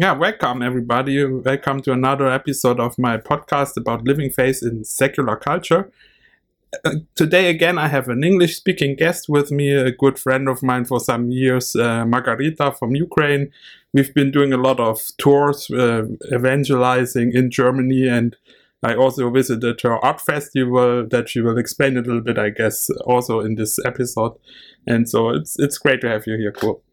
Yeah, welcome everybody. Welcome to another episode of my podcast about living faith in secular culture. Uh, today again, I have an English-speaking guest with me, a good friend of mine for some years, uh, Margarita from Ukraine. We've been doing a lot of tours, uh, evangelizing in Germany, and I also visited her art festival that she will explain a little bit, I guess, also in this episode. And so it's it's great to have you here, cool.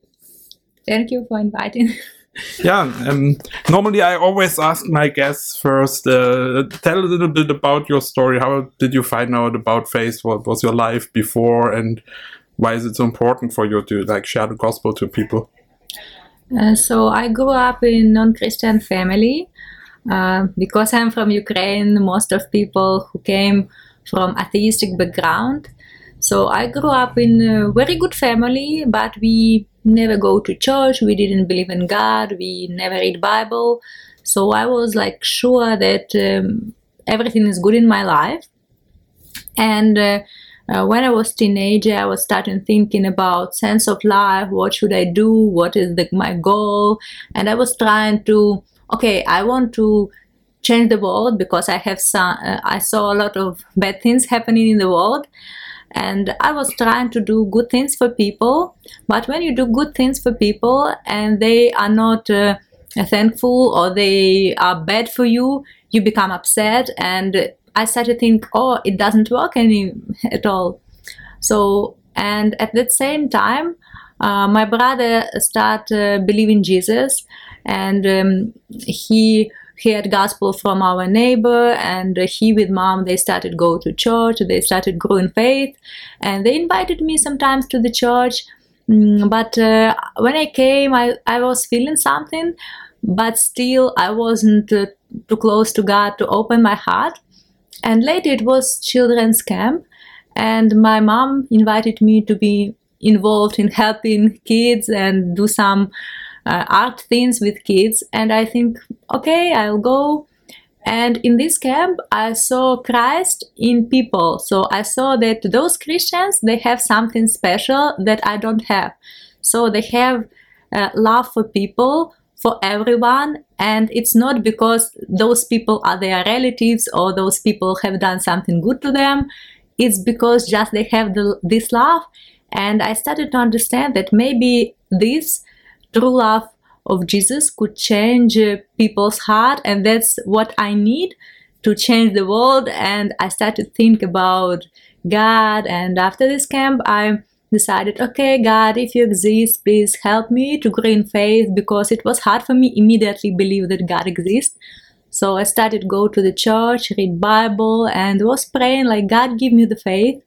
Thank you for inviting. yeah um, normally i always ask my guests first uh, tell a little bit about your story. How did you find out about faith what was your life before? And why is it so important for you to like share the gospel to people? Uh, so i grew up in non-christian family. Uh, because i'm from ukraine most of people who came from atheistic background so i grew up in a very good family but we never go to church. We didn't believe in god. We never read bible. So i was like sure that um, everything is good in my life. And uh, uh, when i was teenager i was starting thinking about sense of life. What should i do? What is the, my goal? And i was trying to okay i want to change the world because i have some uh, i saw a lot of bad things happening in the world and I was trying to do good things for people. But when you do good things for people and they are not uh, thankful or they are bad for you, you become upset. And I started to think, oh, it doesn't work any at all. So, and at the same time, uh, my brother started uh, believing Jesus, and um, he heard gospel from our neighbor and he with mom they started go to church they started growing faith and they invited me sometimes to the church. Mm, but uh, when i came I, I was feeling something but still i wasn't uh, too close to god to open my heart. And later it was children's camp and my mom invited me to be involved in helping kids and do some uh, art things with kids and i think okay i'll go. And in this camp i saw christ in people. So i saw that those christians they have something special that i don't have. So they have uh, love for people for everyone and it's not because those people are their relatives or those people have done something good to them. It's because just they have the, this love. And i started to understand that maybe this true love of Jesus could change people's heart, and that's what I need to change the world. And I started to think about God. And after this camp, I decided, okay, God, if you exist, please help me to grow in faith because it was hard for me immediately believe that God exists. So I started go to the church, read Bible, and was praying like God give me the faith.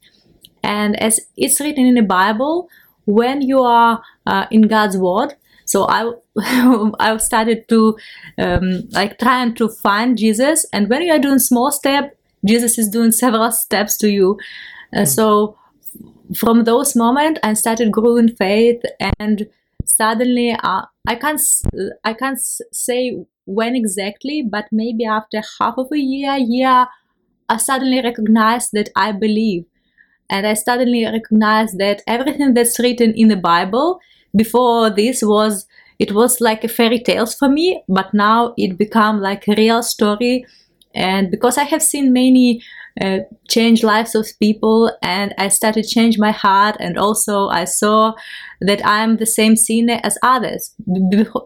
And as it's written in the Bible, when you are uh, in God's word, so i i started to um, like trying to find jesus. And when you are doing small step jesus is doing several steps to you. Uh, mm. so from those moment, i started growing faith and suddenly uh, i can't i can't say when exactly but maybe after half of a year year i suddenly recognized that i believe. And i suddenly recognized that everything that's written in the bible before this was it was like a fairy tales for me but now it become like a real story. And because i have seen many uh, change lives of people and i started change my heart and also i saw that i'm the same sinner as others.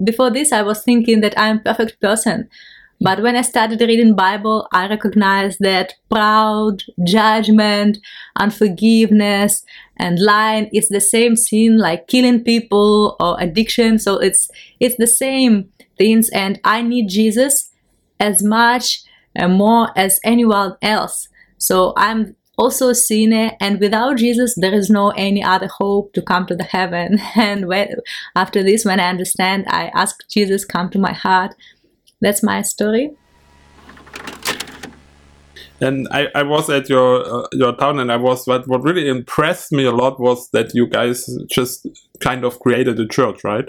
Before this i was thinking that i'm perfect person but when I started reading Bible, I recognized that proud, judgment, unforgiveness, and lying is the same sin like killing people or addiction. So it's it's the same things, and I need Jesus as much and more as anyone else. So I'm also a sinner and without jesus there is no any other hope to come to the heaven and when after this when i understand i ask jesus come to my heart that's my story. And I, I was at your uh, your town and I was what what really impressed me a lot was that you guys just kind of created a church right?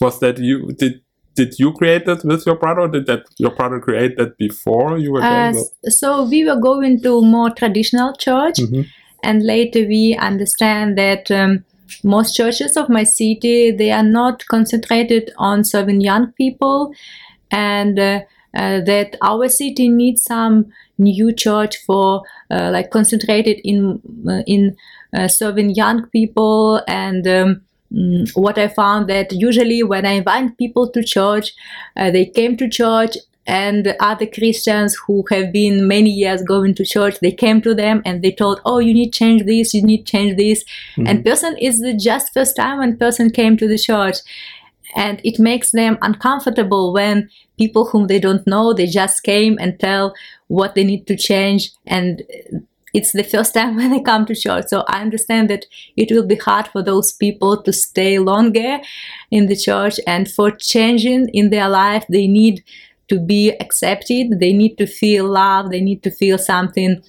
Was that you did did you create that with your brother did that your brother create that before you were uh, so we were going to more traditional church mm -hmm. and later we understand that um, most churches of my city they are not concentrated on serving young people and uh, uh, that our city needs some new church for uh, like concentrated in uh, in uh, serving young people. And um, mm, what I found that usually when I invite people to church, uh, they came to church and other Christians who have been many years going to church, they came to them and they told, "Oh, you need change this, you need change this," and person is the just first time when person came to the church, and it makes them uncomfortable when people whom they don't know they just came and tell what they need to change. And it's the first time when they come to church. So i understand that it will be hard for those people to stay longer in the church and for changing in their life they need to be accepted. They need to feel love they need to feel something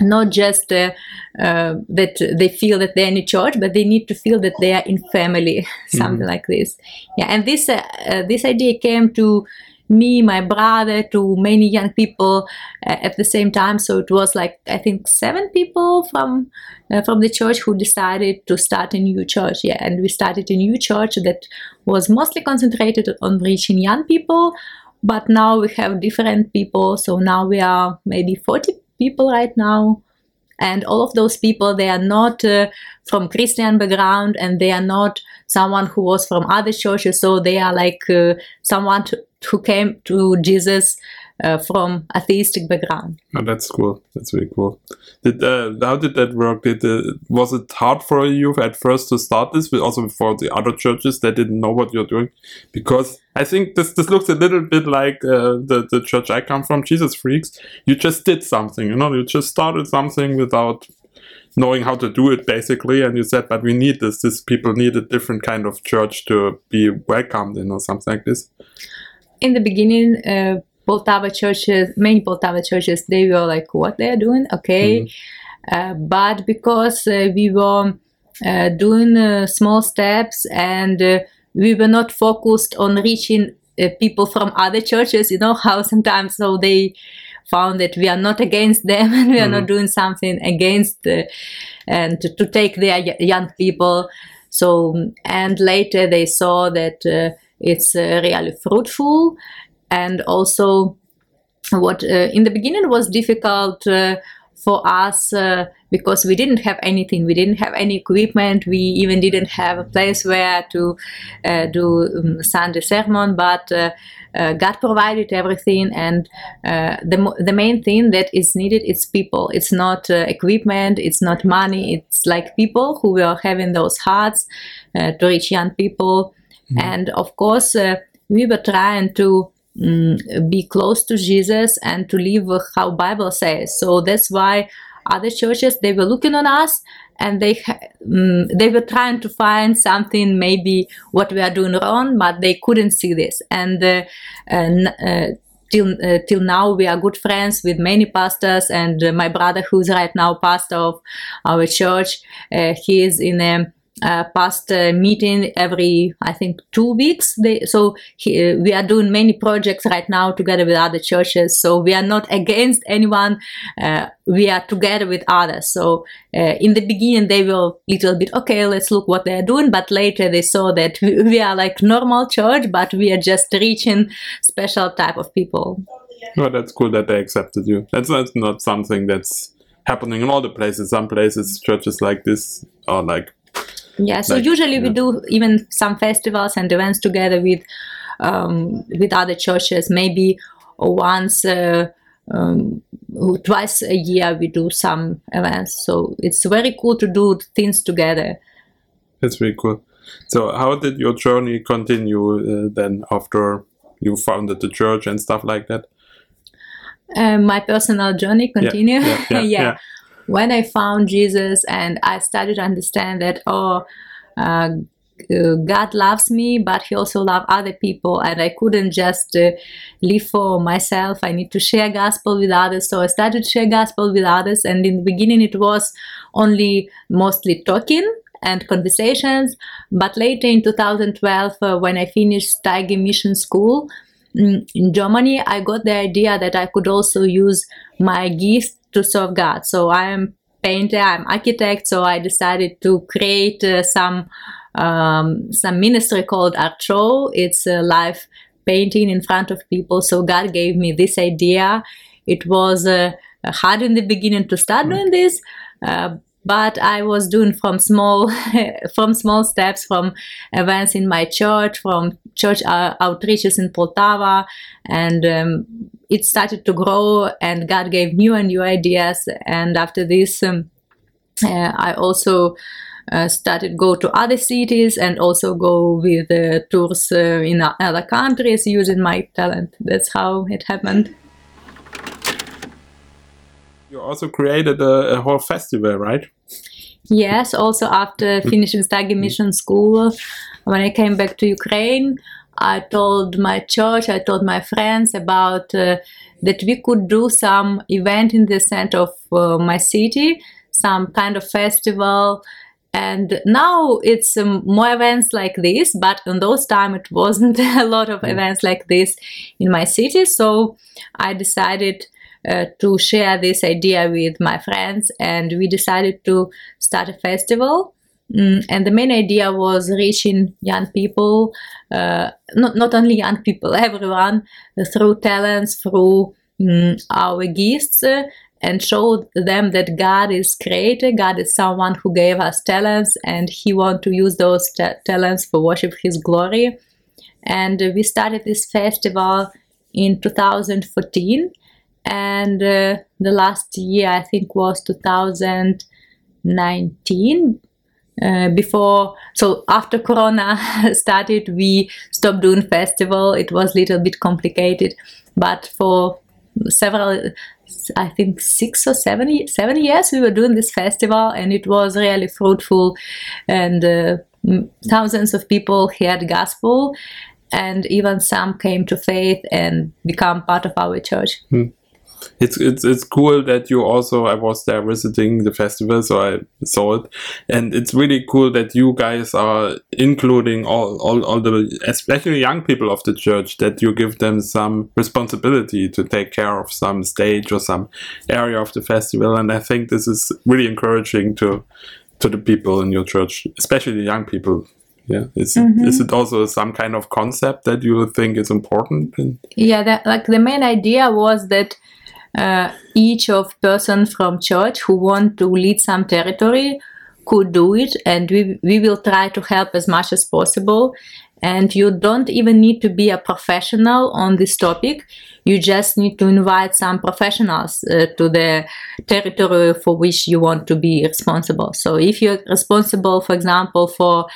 not just uh, uh, that they feel that they're in a church, but they need to feel that they are in family, something like this. Yeah, and this uh, uh, this idea came to me, my brother, to many young people uh, at the same time. So it was like I think seven people from uh, from the church who decided to start a new church. Yeah, and we started a new church that was mostly concentrated on reaching young people. But now we have different people, so now we are maybe 40 people right now. And all of those people they are not uh, from christian background and they are not someone who was from other churches. So they are like uh, someone to, who came to jesus uh, from atheistic background Oh, that's cool. That's very cool. Did uh, how did that work? Did uh, was it hard for you at first to start this, but also for the other churches that didn't know what you're doing? Because I think this this looks a little bit like uh, the the church I come from, Jesus Freaks. You just did something, you know. You just started something without knowing how to do it, basically, and you said, "But we need this. This people need a different kind of church to be welcomed in, or something like this." in the beginning uh, poltava churches many poltava churches they were like what they're doing? Okay. Uh, but because uh, we were uh, doing uh, small steps and uh, we were not focused on reaching uh, people from other churches you know how sometimes so they found that we are not against them and we are not doing something against and to, to take their young people. So and later they saw that uh, it's uh, really fruitful and also what uh, in the beginning was difficult uh, for us uh, because we didn't have anything. We didn't have any equipment. We even didn't have a place where to uh, do um, sunday sermon but uh, uh, god provided everything. And uh, the, the main thing that is needed is people. It's not uh, equipment. It's not money. It's like people who were having those hearts uh, to reach young people. And of course uh, we were trying to mm, be close to jesus and to live how bible says. So that's why other churches they were looking on us and they mm, they were trying to find something maybe what we are doing wrong but they couldn't see this. And uh, and uh, till uh, till now we are good friends with many pastors and uh, my brother who's right now pastor of our church uh, he is in a uh, past uh, meeting every I think two weeks. They, so he, uh, we are doing many projects right now together with other churches. So we are not against anyone. Uh, we are together with others. So uh, in the beginning they were a little bit okay. Let's look what they are doing. But later they saw that we, we are like normal church, but we are just reaching special type of people. Well, that's cool that they accepted you. That's not, not something that's happening in all the places. Some places, churches like this are like, Yeah, so Like, usually we do even some festivals and events together with um, with other churches. Maybe once, uh, um, twice a year, we do some events. So it's very cool to do things together. that's very cool. So, how did your journey continue uh, then after you founded the church and stuff like that? Uh, my personal journey continue. yeah, yeah, yeah. When I found Jesus and I started to understand that oh, uh, God loves me, but He also loves other people, and I couldn't just uh, live for myself. I need to share gospel with others. So I started to share gospel with others, and in the beginning it was only mostly talking and conversations. But later in 2012, uh, when I finished Steiger Mission School mm, in Germany, I got the idea that I could also use my gift to serve God. So I am painter, I'm architect, so I decided to create uh, some um, some ministry called Art Show. It's a live painting in front of people. So God gave me this idea. It was uh, hard in the beginning to start doing this. Uh, but I was doing from small, from small steps, from events in my church, from church uh, outreaches in Poltava, and um, it started to grow. And God gave new and new ideas. And after this, um, uh, I also uh, started go to other cities and also go with tours uh, in other countries using my talent. That's how it happened. You also created a, a whole festival, right? Yes, also after finishing Steiger Mission School, when I came back to Ukraine, I told my church, I told my friends about uh, that we could do some event in the center of uh, my city, some kind of festival. And now it's um, more events like this, but in those time it wasn't a lot of events like this in my city. So I decided uh, to share this idea with my friends, and we decided to start a festival. Mm, and the main idea was reaching young people, uh, not, not only young people, everyone, uh, through talents, through mm, our gifts, uh, and show them that God is creator, God is someone who gave us talents, and He wants to use those ta- talents for worship His glory. And we started this festival in 2014 and uh, the last year I think was 2019 uh, before so after corona started we stopped doing festival. It was a little bit complicated but for several i think six or seven, seven years we were doing this festival and it was really fruitful. And uh, thousands of people heard gospel and even some came to faith and become part of our church. Hmm it's it's it's cool that you also I was there visiting the festival, so I saw it, and it's really cool that you guys are including all all, all the especially young people of the church that you give them some responsibility to take care of some stage or some area of the festival, and I think this is really encouraging to to the people in your church, especially the young people. Yeah is, mm-hmm. is it also some kind of concept that you think is important? Yeah that, like the main idea was that uh, each of person from church who want to lead some territory could do it and we, we will try to help as much as possible. And you don't even need to be a professional on this topic. You just need to invite some professionals uh, to the territory for which you want to be responsible. So if you're responsible for example for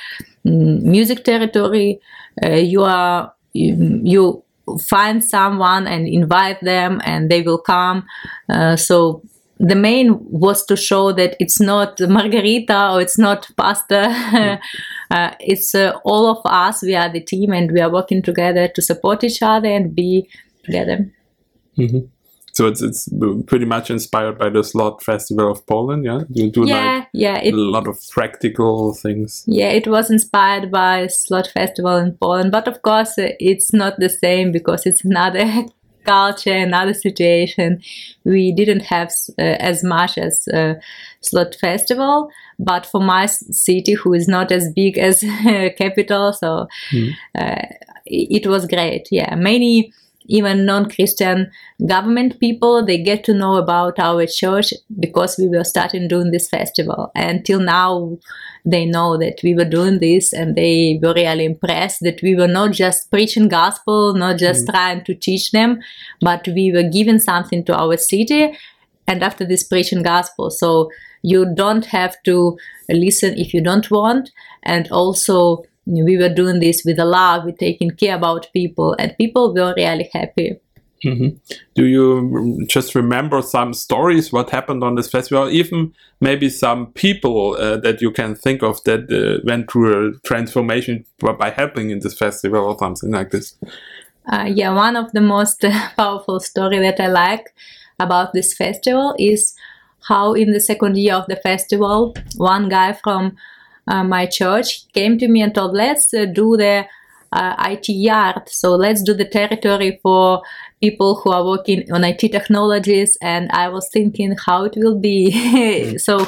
mm, music territory uh, you are you, you find someone and invite them and they will come. Uh, so the main was to show that it's not margarita or it's not pasta uh, it's uh, all of us we are the team and we are working together to support each other and be together. Mm-hmm. So it's it's pretty much inspired by the Slot Festival of Poland, yeah. You do yeah, like yeah, it, a lot of practical things. Yeah, it was inspired by Slot Festival in Poland, but of course uh, it's not the same because it's another culture, another situation. We didn't have uh, as much as uh, Slot Festival, but for my city, who is not as big as capital, so mm. uh, it was great. Yeah, many even non-christian government people they get to know about our church because we were starting doing this festival. And till now they know that we were doing this and they were really impressed that we were not just preaching gospel not just mm. trying to teach them but we were giving something to our city. And after this preaching gospel so you don't have to listen if you don't want. And also we were doing this with a love, we taking care about people, and people were really happy. Mm-hmm. Do you just remember some stories what happened on this festival? Even maybe some people uh, that you can think of that uh, went through a transformation by helping in this festival or something like this. Uh, yeah, one of the most powerful story that I like about this festival is how in the second year of the festival, one guy from uh, my church came to me and told, let's uh, do the uh, IT yard. So let's do the territory for people who are working on IT technologies, and I was thinking how it will be. so,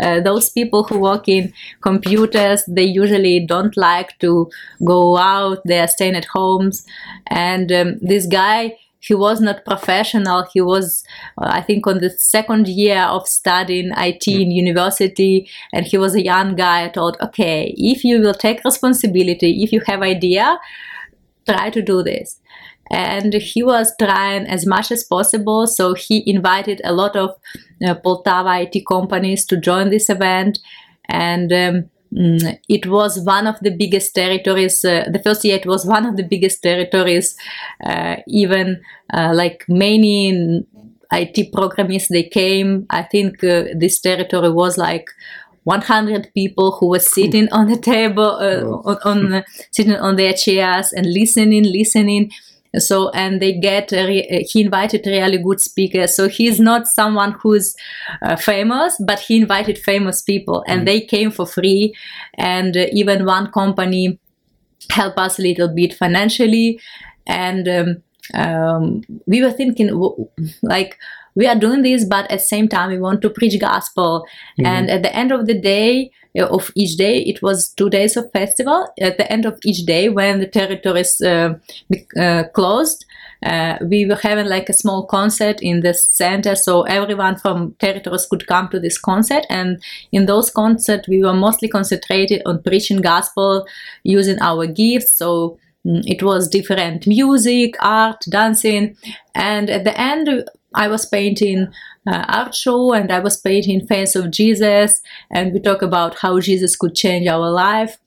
uh, those people who work in computers, they usually don't like to go out, they are staying at homes. And um, this guy, he was not professional. He was, uh, I think, on the second year of studying IT in university, and he was a young guy. I thought, okay, if you will take responsibility, if you have idea, try to do this and he was trying as much as possible so he invited a lot of uh, poltava it companies to join this event and um, mm, it was one of the biggest territories uh, the first year it was one of the biggest territories uh, even uh, like many it programs they came. I think uh, this territory was like 100 people who were sitting on the table uh, on, on sitting on their chairs and listening listening so and they get he invited really good speakers. So he's not someone who's uh, famous but he invited famous people and mm. they came for free. And uh, even one company helped us a little bit financially. And um, um, we were thinking like we are doing this but at the same time we want to preach gospel. Mm-hmm. and at the end of the day uh, of each day it was two days of festival. At the end of each day when the territory is uh, uh, closed uh, we were having like a small concert in the center so everyone from territories could come to this concert. And in those concerts we were mostly concentrated on preaching gospel using our gifts. So mm, it was different music art dancing. And at the end I was painting uh, art show and I was painting face of Jesus and we talk about how Jesus could change our life.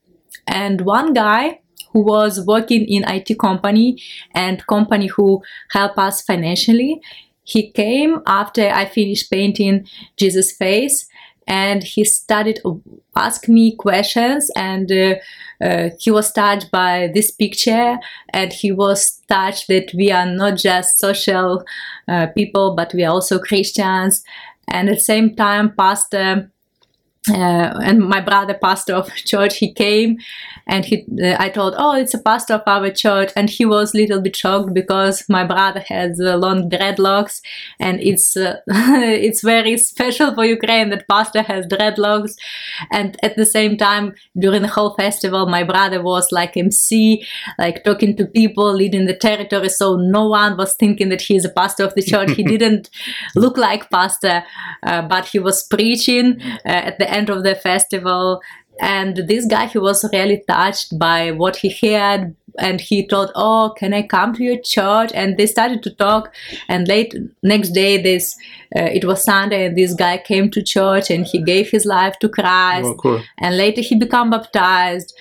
And one guy who was working in IT company and company who help us financially, he came after I finished painting Jesus face and he started ask me questions and uh, uh, he was touched by this picture and he was touched that we are not just social uh, people but we are also christians. And at the same time pastor uh, and my brother pastor of church he came and he uh, i told oh it's a pastor of our church. And he was a little bit shocked because my brother has uh, long dreadlocks and it's uh, it's very special for ukraine that pastor has dreadlocks. And at the same time during the whole festival my brother was like mc like talking to people leading the territory. So no one was thinking that he's a pastor of the church. He didn't look like pastor uh, but he was preaching uh, at the end of the festival. And this guy he was really touched by what he heard. And he thought oh can i come to your church? And they started to talk. And late next day this uh, it was sunday and this guy came to church and he gave his life to christ. Oh, cool. and later he became baptized.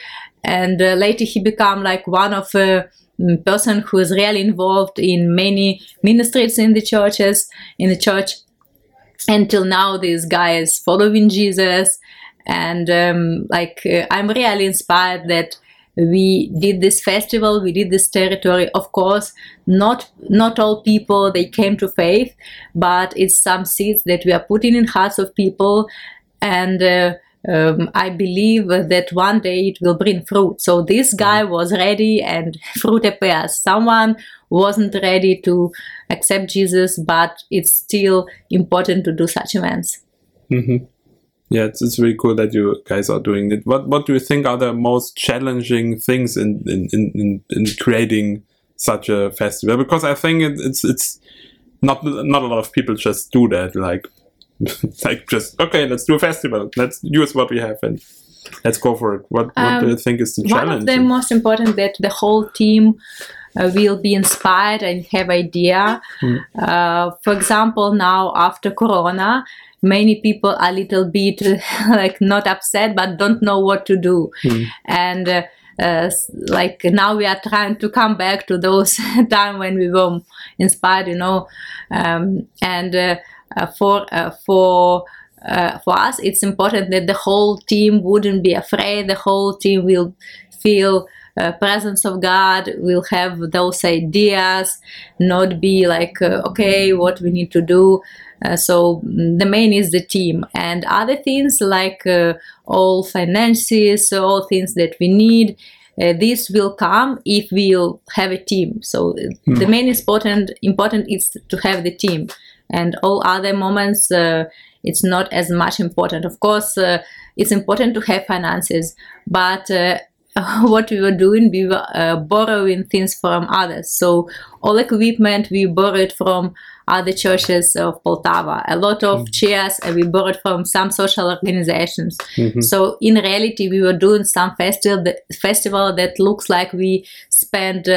And uh, later he became like one of a uh, person who is really involved in many ministries in the churches in the church until now this guy is following jesus. And um, like uh, i'm really inspired that we did this festival we did this territory. Of course not not all people they came to faith but it's some seeds that we are putting in hearts of people. And uh, um, I believe that one day it will bring fruit. So this guy mm-hmm. was ready and fruit appears. Someone wasn't ready to accept Jesus, but it's still important to do such events. Mm-hmm. Yeah, it's, it's really cool that you guys are doing it. What what do you think are the most challenging things in in, in, in creating such a festival? Because I think it, it's it's not not a lot of people just do that. Like like just okay, let's do a festival. Let's use what we have and let's go for it. What what um, do you think is the challenge? One of the most important that the whole team uh, will be inspired and have idea. Mm. Uh, for example, now after Corona, many people are a little bit like not upset but don't know what to do mm. and uh, uh, like now we are trying to come back to those time when we were inspired you know um, and uh for uh, for uh, for us it's important that the whole team wouldn't be afraid the whole team will feel uh, presence of God, will have those ideas, not be like, uh, okay, what we need to do. Uh, so the main is the team and other things like uh, all finances all things that we need uh, this will come if we'll have a team. So the main important important is to have the team, and all other moments uh, it's not as much important. Of course, uh, it's important to have finances, but uh, what we were doing, we were uh, borrowing things from others. So all equipment we borrowed from other churches of Poltava. A lot of chairs uh, we borrowed from some social organizations. So in reality, we were doing some festival that, festival that looks like we spent.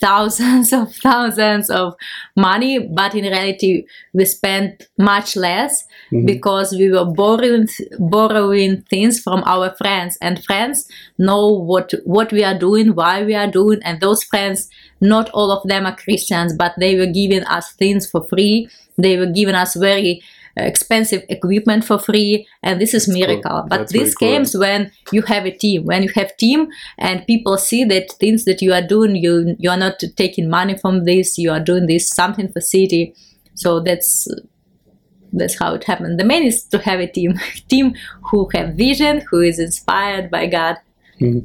Thousands of thousands of money but in reality we spent much less mm-hmm. because we were borrowing borrowing things from our friends. And friends know what what we are doing why we are doing and those friends not all of them are christians but they were giving us things for free. They were giving us very expensive equipment for free and this is cool. miracle. But That's very this cool. when you have a team when you have team and people see that things that you are doing you you are not taking money from this you are doing this something for city. So that's that's how it happened. The main is to have a team. Team who have vision who is inspired by god mm-hmm.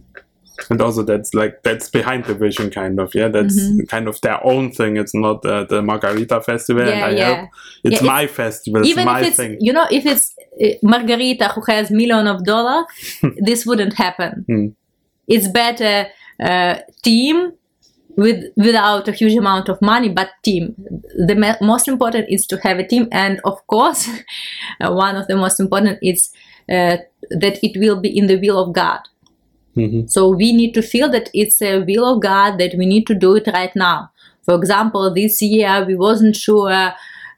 And also that's like that's behind the vision kind of yeah that's Mm-hmm. kind of their own thing it's not uh, the margarita festival and Yeah, i yeah. help it's Yeah, my festival it's even my if it's thing you know if it's uh, margarita who has million of dollar this wouldn't happen Hmm. it's better uh, team with without a huge amount of money but team the me- most important is to have a team and of course uh, one of the most important is uh, that it will be in the will of god Mhm. so we need to feel that it's a will of God that we need to do it right now. For example, this year we wasn't sure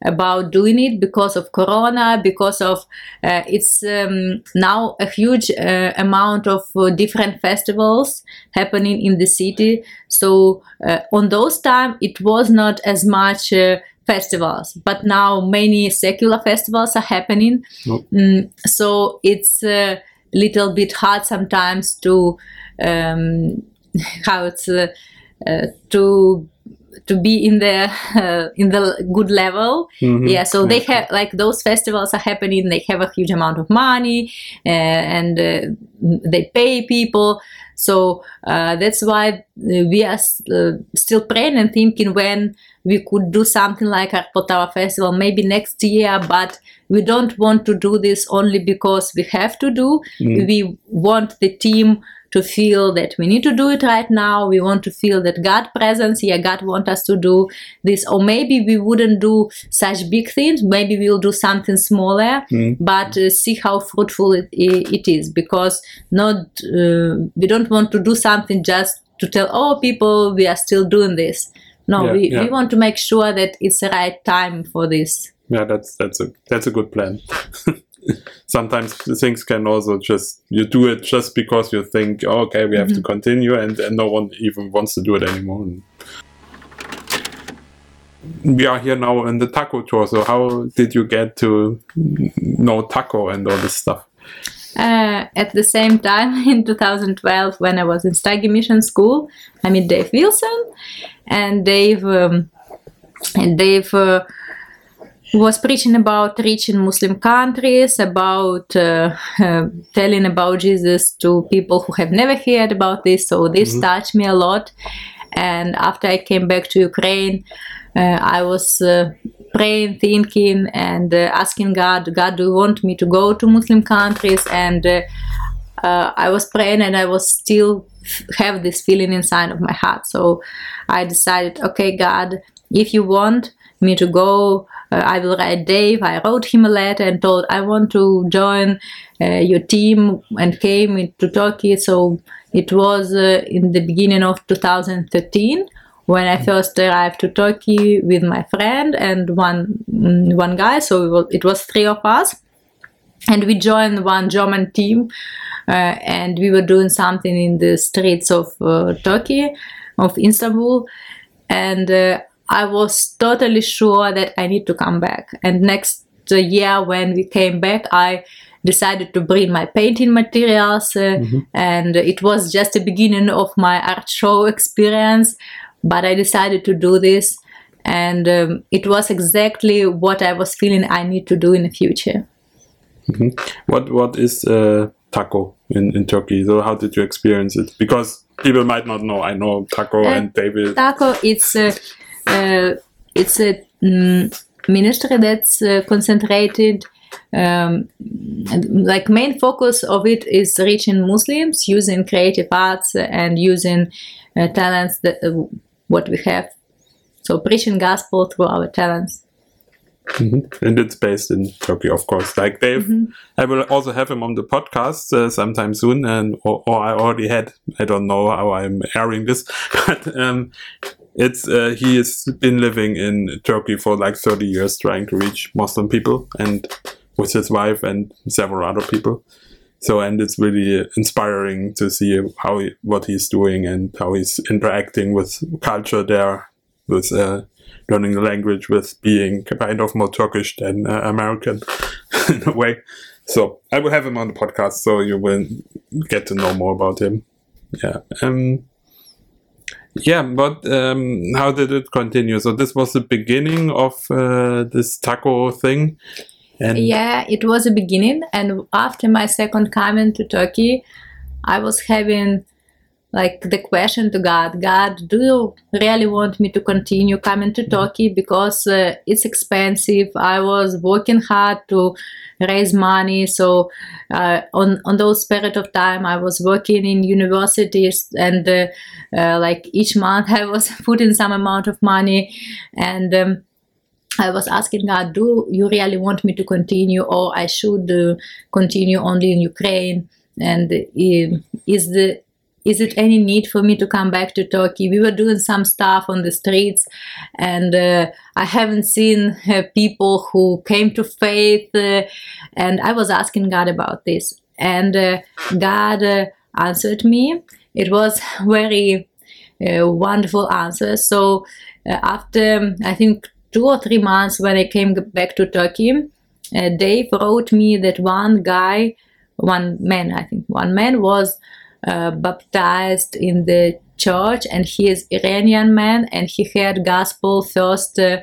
about doing it because of Corona, because of uh, it's um, now a huge uh, amount of uh, different festivals happening in the city. So uh, on those time it was not as much. Uh, festivals but now many secular festivals are happening Nope. Mm, so it's a little bit hard sometimes to um, how it's uh, uh, to to be in the uh, in the good level. Mhm. yeah so they have like those festivals are happening. They have a huge amount of money uh, and uh, they pay people so uh, that's why uh, we are uh, still praying and thinking when we could do something like our Poltava festival maybe next year but we don't want to do this only because we have to do. We want the team to feel that we need to do it right now. We want to feel that god presence Yeah, god want us to do this. Or maybe we wouldn't do such big things. Maybe we'll do something smaller but uh, see how fruitful it, it is. Because not uh, we don't want to do something just to tell oh people we are still doing this. No Yeah, we, yeah. we want to make sure that it's the right time for this. Yeah that's that's a that's a good plan sometimes things can also just you do it just because you think oh, okay we have to continue and, and no one even wants to do it anymore. We are here now in the taco tour so how did you get to know taco and all this stuff? Uh, at the same time, in 2012, when I was in Steiger Mission School, I met Dave Wilson, and Dave, um, and Dave uh, was preaching about reaching Muslim countries, about uh, uh, telling about Jesus to people who have never heard about this. So this touched me a lot. And after I came back to Ukraine, uh, I was uh, praying, thinking, and uh, asking God, God, do you want me to go to Muslim countries? And uh, uh, I was praying, and I was still f- have this feeling inside of my heart. So I decided, okay, God, if you want me to go, uh, I will write Dave. I wrote him a letter and told I want to join uh, your team and came into Turkey. So it was uh, in the beginning of 2013 when I first arrived to Turkey with my friend and one mm, one guy. So it was, it was three of us, and we joined one German team, uh, and we were doing something in the streets of uh, Turkey, of Istanbul, and uh, I was totally sure that I need to come back. And next year, when we came back, I decided to bring my painting materials, uh, and it was just the beginning of my art show experience. But I decided to do this, and um, it was exactly what I was feeling I need to do in the future. what what is uh, taco in, in Turkey so how did you experience it because people might not know. I know Taco Uh, and David. Taco, it's a, uh, it's a mm, ministry that's uh, concentrated. Um, like main focus of it is reaching Muslims using creative arts and using uh, talents that uh, what we have. So preaching gospel through our talents. Mhm. And it's based in Turkey, of course. Like Dave, I will also have him on the podcast uh, sometime soon, and or, or I already had. I don't know how I'm airing this, but um, it's uh, he has been living in Turkey for like 30 years, trying to reach Muslim people, and with his wife and several other people. So, and it's really inspiring to see how he, what he's doing and how he's interacting with culture there, with uh, learning the language, with being kind of more Turkish than uh, American in a way. So, I will have him on the podcast, so you will get to know more about him. Yeah. Um, yeah, but um, how did it continue? So this was the beginning of uh, this taco thing, and Yeah, it was a beginning, and after my second coming to Turkey, I was having like the question to God: God, do you really want me to continue coming to Turkey because uh, it's expensive? I was working hard to raise money, so uh, on on those period of time, I was working in universities, and uh, uh, like each month, I was putting some amount of money, and. Um, I was asking God, do you really want me to continue, or I should uh, continue only in Ukraine? And uh, is the is it any need for me to come back to Turkey? We were doing some stuff on the streets, and uh, I haven't seen uh, people who came to faith. Uh, and I was asking God about this, and uh, God uh, answered me. It was very uh, wonderful answer. So after I think two or three months when I came back to Turkey, Dave wrote me that one guy, one man, I think one man was uh, baptized in the church, and he is Iranian man, and he had gospel first uh,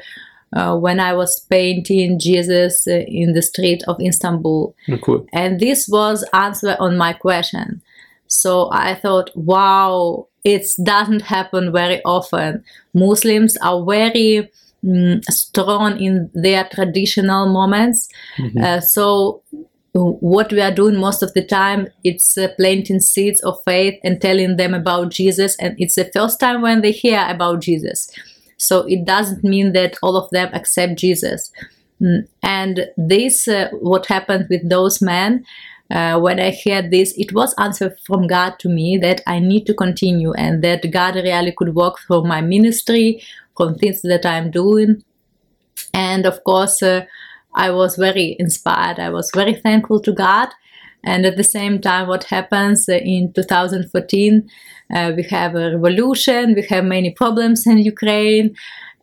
uh, when I was painting Jesus uh, in the street of Istanbul. Oh, cool. and this was answer on my question. So i thought wow it doesn't happen very often. Muslims are very mm, strong in their traditional moments. Uh, so what we are doing most of the time it's uh, planting seeds of faith and telling them about jesus. And it's the first time when they hear about jesus. So it doesn't mean that all of them accept jesus. Mm, and this uh, what happened with those men uh, when i heard this it was answer from god to me that i need to continue and that god really could work through my ministry from things that i'm doing. And of course uh, i was very inspired. I was very thankful to god. And at the same time what happens uh, in 2014 uh, we have a revolution we have many problems in ukraine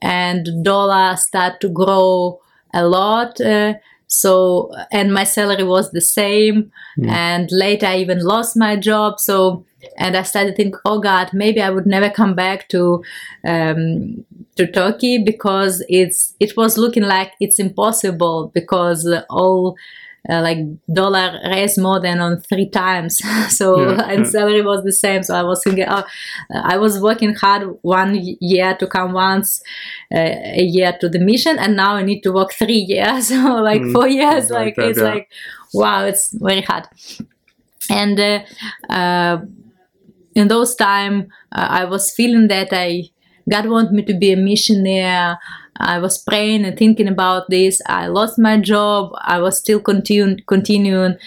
and dollar start to grow a lot uh, so and my salary was the same. And later i even lost my job. So and i started to think oh god maybe i would never come back to um, to turkey because it's it was looking like it's impossible because all uh, like dollar raised more than on three times so Yeah, and yeah. salary was the same so i was thinking oh i was working hard one year to come once uh, a year to the mission and now i need to work three years or like Mm, four years like like that, it's yeah. like wow it's very hard and uh, uh, in those time uh, i was feeling that i god want me to be a missionary. I was praying and thinking about this. I lost my job. I was still continu- continuing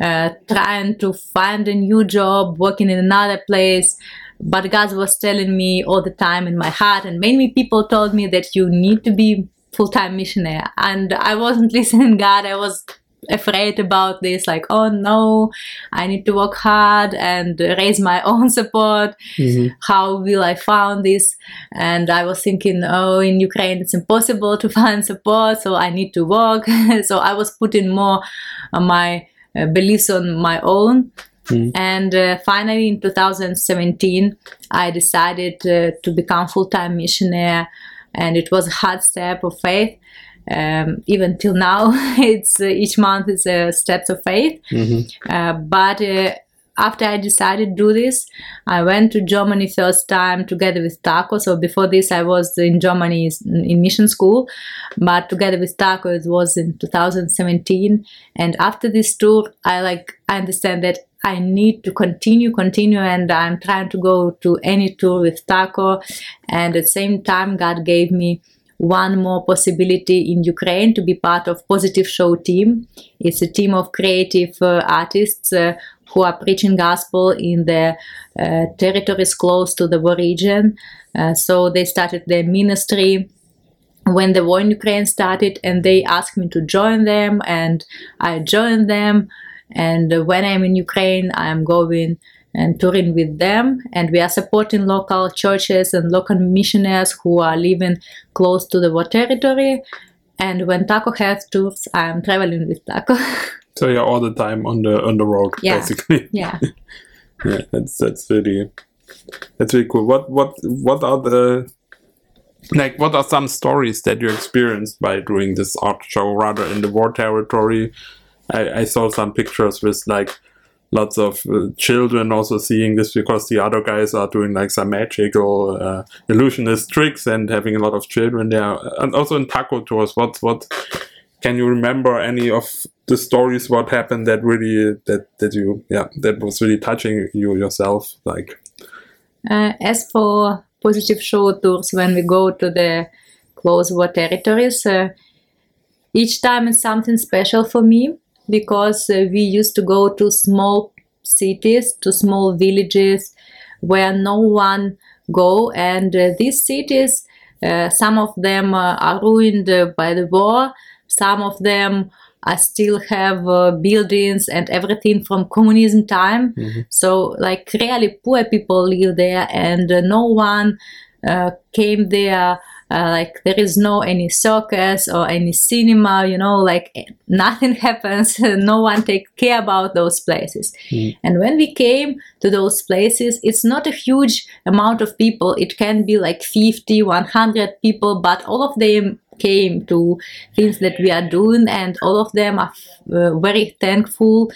uh, trying to find a new job working in another place. But god was telling me all the time in my heart and many people told me that you need to be full-time missionary. And i wasn't listening god. I was afraid about this like oh no i need to work hard and raise my own support. Mhm. how will i find this? And i was thinking oh in ukraine it's impossible to find support so i need to work. So i was putting more my uh, beliefs on my own. Mm. and uh, finally in 2017 i decided uh, to become full-time missionary and it was a hard step of faith um, even till now it's uh, each month is a steps of faith Mhm. uh, but uh, after I decided to do this, I went to Germany first time together with Taco. So before this, I was in Germany in mission school, but together with Taco, it was in 2017. And after this tour, I like I understand that I need to continue, continue, and I'm trying to go to any tour with Taco. And at the same time, God gave me one more possibility in Ukraine to be part of Positive Show team. It's a team of creative uh, artists uh, who are preaching gospel in the uh, territories close to the war region. Uh, so they started their ministry when the war in Ukraine started, and they asked me to join them, and I joined them. And when I'm in Ukraine, I'm going and touring with them. And we are supporting local churches and local missionaries who are living close to the war territory. And when Taco has tours, I'm traveling with Taco. So you're all the time on the on the road, Yeah. basically. yeah. yeah, that's that's really that's really cool. What what what are the like what are some stories that you experienced by doing this art show rather in the war territory? I, I saw some pictures with like lots of uh, children also seeing this because the other guys are doing like some magical uh, illusionist tricks and having a lot of children there. And also in taco tours what what can you remember any of the stories what happened that really that that you yeah that was really touching you yourself like? Uh, as for positive show tours, when we go to the close war territories, uh, each time is something special for me because uh, we used to go to small cities, to small villages where no one go, and uh, these cities, uh, some of them uh, are ruined uh, by the war, some of them I still have uh, buildings and everything from communism time. So, like, really poor people live there, and uh, no one uh, came there. Uh, like, there is no any circus or any cinema, you know, like nothing happens. no one take care about those places. And when we came to those places, it's not a huge amount of people. It can be like 50, 100 people, but all of them came to things that we are doing, and all of them are uh, very thankful.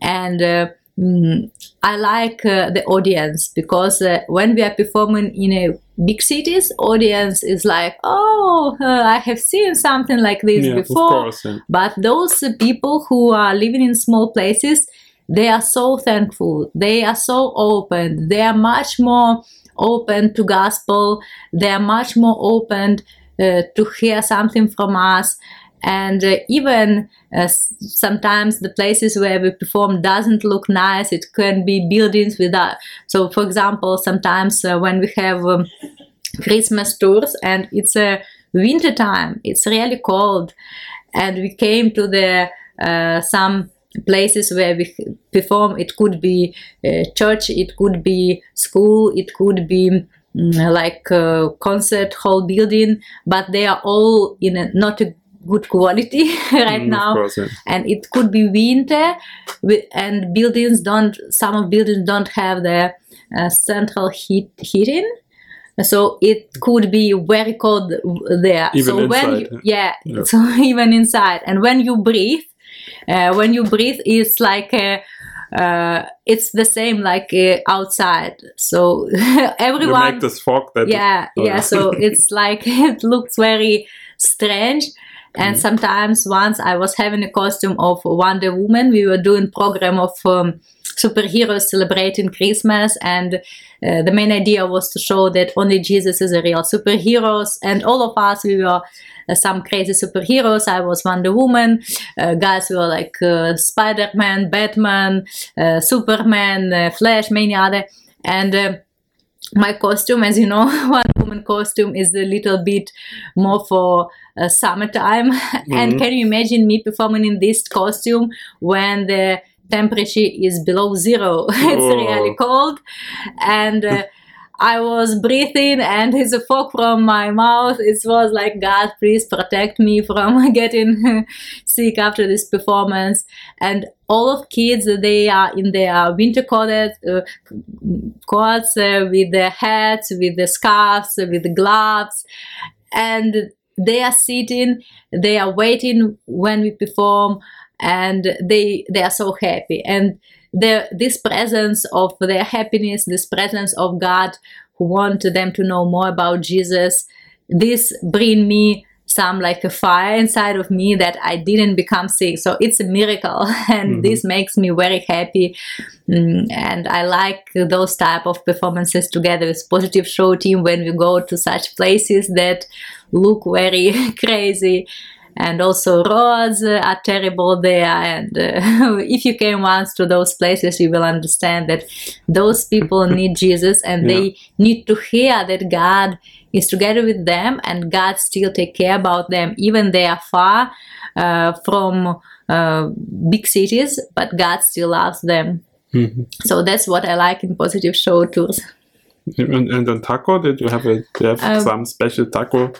And uh, mm, I like uh, the audience because uh, when we are performing in a big cities, audience is like, oh, uh, I have seen something like this before. course yeah. But those people who are living in small places, they are so thankful. They are so open. They are much more open to gospel. They are much more open uh, to hear something from us. And uh, even uh, sometimes the places where we perform doesn't look nice. It can be buildings without. So, for example, sometimes uh, when we have um, Christmas tours and it's a winter time, it's really cold, and we came to the uh, some places where we perform. It could be uh, church, it could be school, it could be mm, like concert hall building, but they are all in a not a good quality right Mm, now. course yeah. and it could be winter wi- and buildings don't some of buildings don't have the uh, central heat heating. So it could be very cold there. Even so when you, yeah, Yeah. so even inside. And when you breathe uh, when you breathe it's like uh, uh, it's the same like uh, outside. So everyone you make this fog that yeah Oh, yeah yeah. so it's like it looks very strange and sometimes once i was having a costume of wonder woman we were doing program of um, superheroes celebrating christmas. And uh, the main idea was to show that only jesus is a real superheroes. And all of us we were uh, some crazy superheroes. I was wonder woman. Uh, guys were like uh, spider-man batman uh, superman uh, flash many other. And uh, my costume, as you know, wonder woman costume is a little bit more for uh, summertime. and Mhm. can you imagine me performing in this costume when the temperature is below zero? it's really cold. And uh, I was breathing, and it's a fog from my mouth. It was like, God, please protect me from getting sick after this performance. And all of kids, they are in their winter coats, uh, uh, with the hats, with the scarves, with the gloves, and they are sitting, they are waiting when we perform, and they they are so happy. And the this presence of their happiness, this presence of God who want them to know more about Jesus, this bring me some like a fire inside of me that I didn't become sick. So it's a miracle, and Mhm. this makes me very happy. Mm, and I like those type of performances together with positive show team when we go to such places that look very crazy. And also roads are terrible there. And uh, if you came once to those places, you will understand that those people need Jesus and they need to hear that God is together with them and God still take care about them even they are far uh, from uh, big cities but God still loves them Mhm. so that's what I like in positive show tours And, and on taco, did you have, a, you have Um, some special taco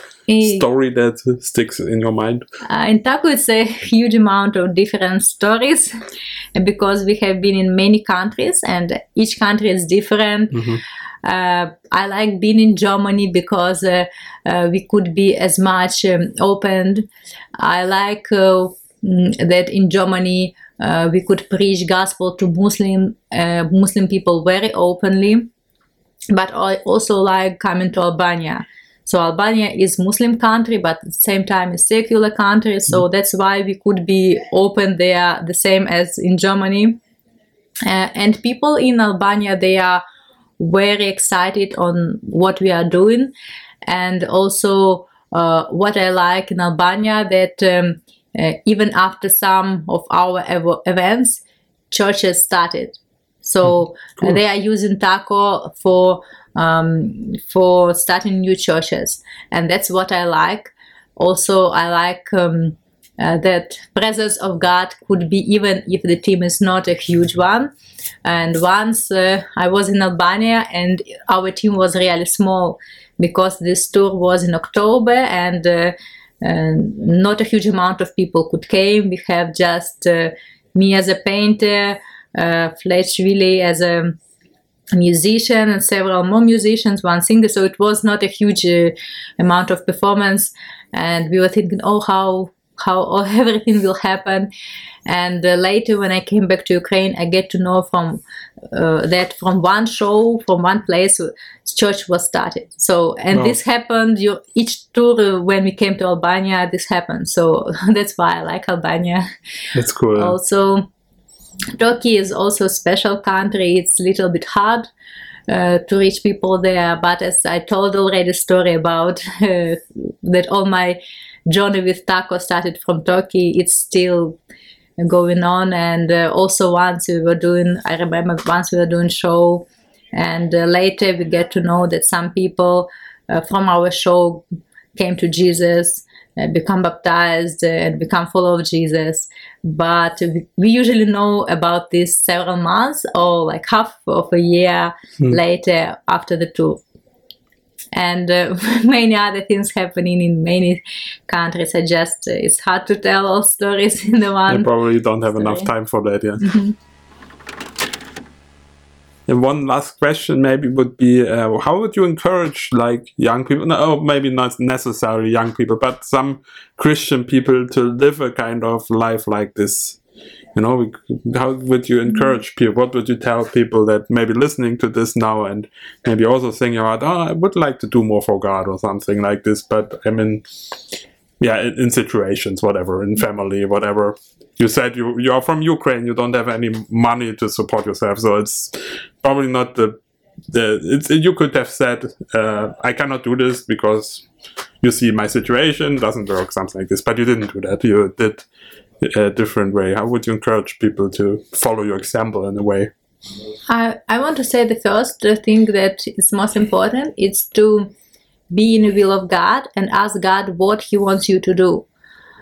story that sticks in your mind? Uh, in Taco, it's a huge amount of different stories because we have been in many countries and each country is different. Mhm. Uh, I like being in Germany because uh, uh, we could be as much um, opened. I like uh, mm, that in Germany uh, we could preach gospel to Muslim uh, Muslim people very openly. But I also like coming to Albania. So Albania is Muslim country, but at the same time a secular country. So that's why we could be open there, the same as in Germany. Uh, and people in Albania, they are very excited on what we are doing, and also uh, what I like in Albania that um, uh, even after some of our ev- events, churches started. So Cool. they are using Taco for um, for starting new churches, and that's what I like. Also, I like um, uh, that presence of God could be even if the team is not a huge one. And once uh, I was in Albania, and our team was really small because this tour was in October, and uh, and not a huge amount of people could came. We have just uh, me as a painter, uh, Fletch Willie as a musician, and several more musicians, one singer. So it was not a huge uh, amount of performance, and we were thinking, oh, how how oh, everything will happen. And uh, later, when I came back to Ukraine, I get to know from uh, that from one show, from one place, uh, church was started. So, and Wow. this happened. You each tour uh, when we came to Albania, this happened. So that's why I like Albania. That's cool. Also, Turkey is also a special country. It's a little bit hard uh, to reach people there, but as I told already a story about uh, that all my journey with taco started from Turkey, it's still going on. And uh, also once we were doing, I remember once we were doing show, and uh, later we get to know that some people uh, from our show came to Jesus, uh, become baptized, and become follower of Jesus. But we, usually know about this several months or like half of a year Hmm. later after the tour. And uh, many other things happening in many countries. I just, uh, it's hard to tell all stories in the I one. probably don't have enough time for that, yeah. Mhm. And one last question maybe would be uh, how would you encourage like young people, no, oh, maybe not necessarily young people, but some Christian people to live a kind of life like this? You know, how would you encourage people? What would you tell people that maybe listening to this now and maybe also thinking about, oh, I would like to do more for God or something like this, but I mean, yeah, in, in situations, whatever, in family, whatever. You said you you are from Ukraine. You don't have any money to support yourself, so it's probably not the the. It's you could have said, uh, I cannot do this because you see my situation doesn't work, something like this. But you didn't do that. You did a different way. How would you encourage people to follow your example in a way? I, I want to say the first thing that is most important is to be in the will of God and ask God what He wants you to do.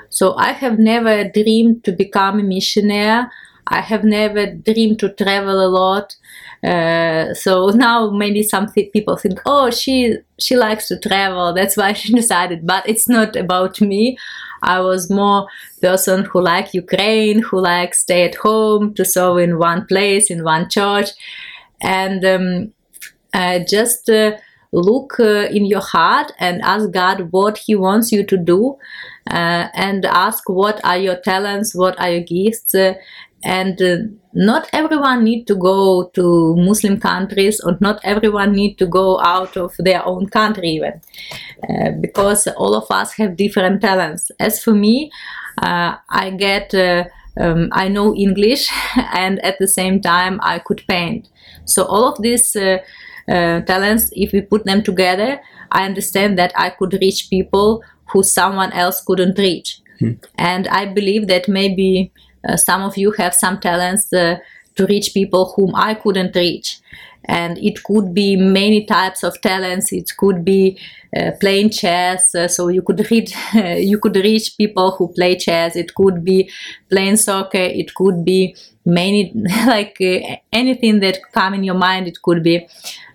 So I have never dreamed to become a missionary. I have never dreamed to travel a lot. Uh, so now maybe some th- people think, oh, she she likes to travel. That's why she decided. But it's not about me. I was more person who like Ukraine, who like stay at home to serve in one place in one church, and um, uh, just uh, look uh, in your heart and ask God what He wants you to do, uh, and ask what are your talents, what are your gifts, uh, and uh, not everyone need to go to muslim countries or not everyone need to go out of their own country even uh, because all of us have different talents. As for me i get um, i know english and at the same time i could paint. So all of these uh, uh, talents if we put them together i understand that i could reach people who someone else couldn't reach and i believe that maybe uh, some of you have some talents uh, to reach people whom I couldn't reach. And it could be many types of talents. It could be uh, playing chess, uh, so you could read, you could reach people who play chess. It could be playing soccer. It could be many, like uh, anything that come in your mind. It could be.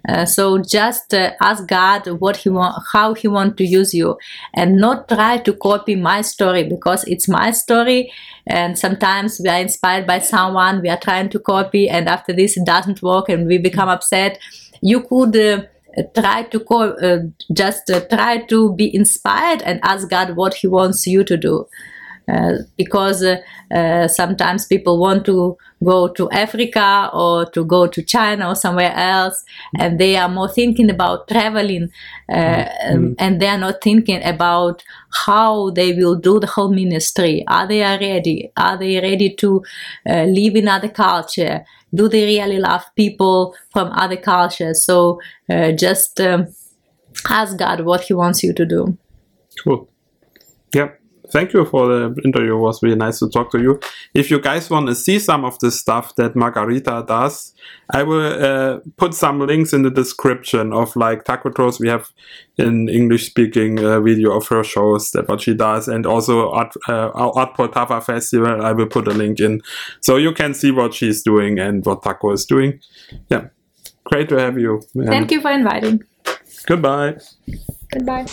Uh, so just uh, ask God what He want, how He want to use you, and not try to copy my story because it's my story. And sometimes we are inspired by someone, we are trying to copy, and after this it doesn't work, and we become upset. You could. Uh, try to co- uh, just uh, try to be inspired and ask God what He wants you to do. Uh, because uh, uh, sometimes people want to go to Africa or to go to China or somewhere else, and they are more thinking about traveling, um, and they are not thinking about how they will do the whole ministry. Are they ready? Are they ready to live in other culture? Do they really love people from other cultures? So just um, ask God what He wants you to do. Cool. Thank you for the interview. It was really nice to talk to you. If you guys want to see some of the stuff that Margarita does, I will uh, put some links in the description of like Taco Toast. We have an English speaking uh, video of her shows that what she does, and also Art, uh, Art Poltava Festival. I will put a link in so you can see what she's doing and what Taco is doing. Yeah, great to have you. Thank you for inviting. Goodbye. Goodbye.